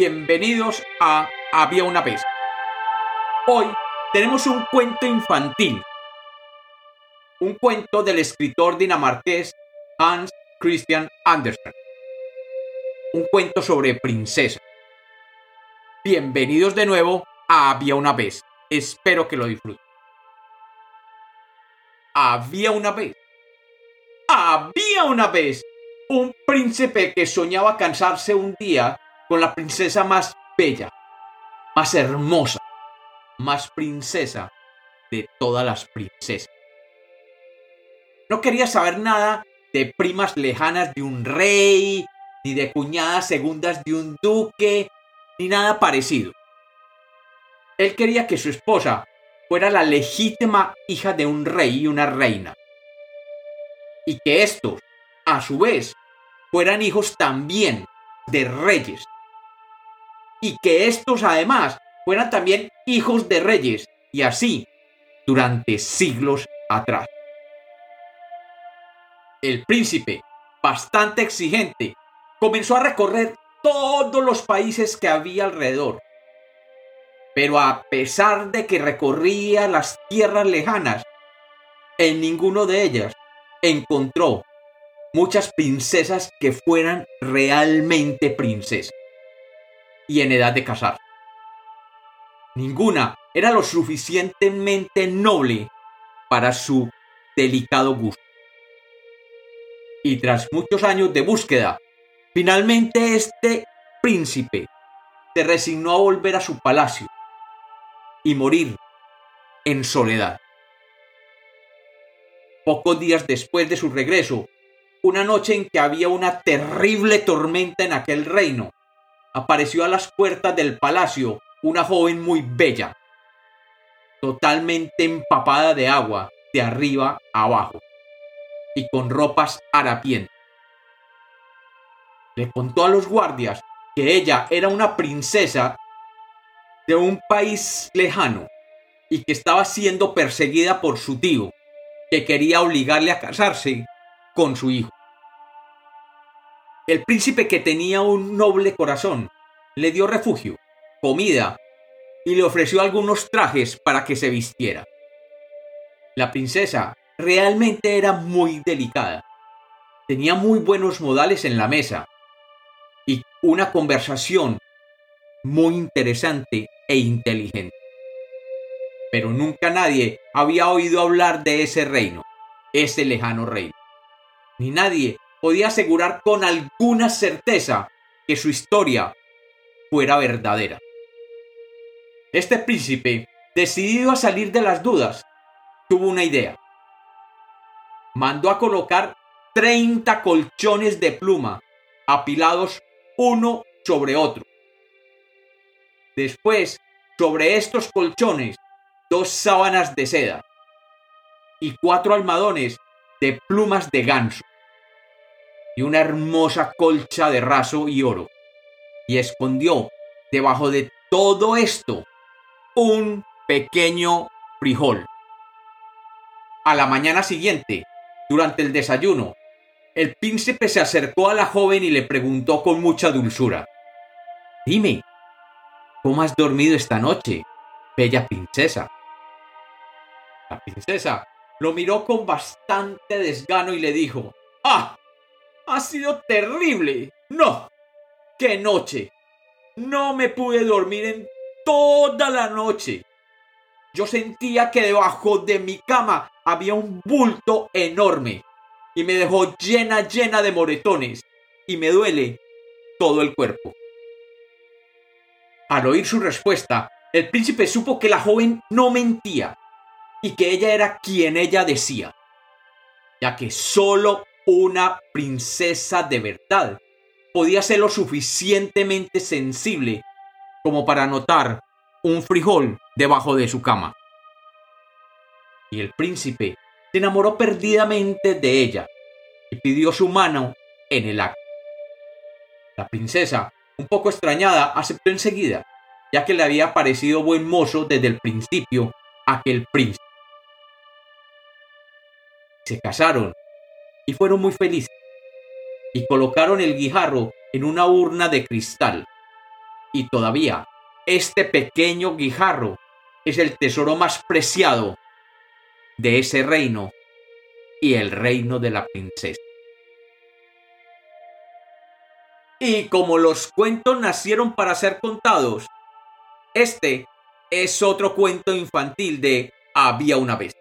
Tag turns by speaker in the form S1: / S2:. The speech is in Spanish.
S1: Bienvenidos a Había una vez. Hoy tenemos un cuento infantil. Un cuento del escritor dinamarqués Hans Christian Andersen. Un cuento sobre princesa. Bienvenidos de nuevo a Había una vez. Espero que lo disfruten. Había una vez. Había una vez un príncipe que soñaba cansarse un día con la princesa más bella, más hermosa, más princesa de todas las princesas. No quería saber nada de primas lejanas de un rey, ni de cuñadas segundas de un duque, ni nada parecido. Él quería que su esposa fuera la legítima hija de un rey y una reina. Y que estos, a su vez, fueran hijos también de reyes y que estos además fueran también hijos de reyes, y así durante siglos atrás. El príncipe, bastante exigente, comenzó a recorrer todos los países que había alrededor. Pero a pesar de que recorría las tierras lejanas, en ninguno de ellas encontró muchas princesas que fueran realmente princesas y en edad de casar. Ninguna era lo suficientemente noble para su delicado gusto. Y tras muchos años de búsqueda, finalmente este príncipe se resignó a volver a su palacio y morir en soledad. Pocos días después de su regreso, una noche en que había una terrible tormenta en aquel reino, apareció a las puertas del palacio una joven muy bella, totalmente empapada de agua de arriba a abajo y con ropas harapientas. Le contó a los guardias que ella era una princesa de un país lejano y que estaba siendo perseguida por su tío, que quería obligarle a casarse con su hijo. El príncipe que tenía un noble corazón le dio refugio, comida y le ofreció algunos trajes para que se vistiera. La princesa realmente era muy delicada. Tenía muy buenos modales en la mesa y una conversación muy interesante e inteligente. Pero nunca nadie había oído hablar de ese reino, ese lejano reino. Ni nadie podía asegurar con alguna certeza que su historia fuera verdadera. Este príncipe, decidido a salir de las dudas, tuvo una idea. Mandó a colocar 30 colchones de pluma, apilados uno sobre otro. Después, sobre estos colchones, dos sábanas de seda y cuatro almadones de plumas de ganso y una hermosa colcha de raso y oro y escondió debajo de todo esto un pequeño frijol. A la mañana siguiente, durante el desayuno, el príncipe se acercó a la joven y le preguntó con mucha dulzura, Dime, ¿cómo has dormido esta noche, bella princesa? La princesa lo miró con bastante desgano y le dijo, ¡Ah! Ha sido terrible. No, ¡Qué noche! No me pude dormir en toda la noche. Yo sentía que debajo de mi cama había un bulto enorme y me dejó llena, llena de moretones y me duele todo el cuerpo. Al oír su respuesta, el príncipe supo que la joven no mentía y que ella era quien ella decía, ya que solo una princesa de verdad podía ser lo suficientemente sensible como para notar un frijol debajo de su cama. Y el príncipe se enamoró perdidamente de ella y pidió su mano en el acto. La princesa, un poco extrañada, aceptó enseguida, ya que le había parecido buen mozo desde el principio aquel príncipe. Se casaron y fueron muy felices y colocaron el guijarro en una urna de cristal Y todavía, este pequeño guijarro es el tesoro más preciado de ese reino y el reino de la princesa. Y como los cuentos nacieron para ser contados, este es otro cuento infantil de Había una vez.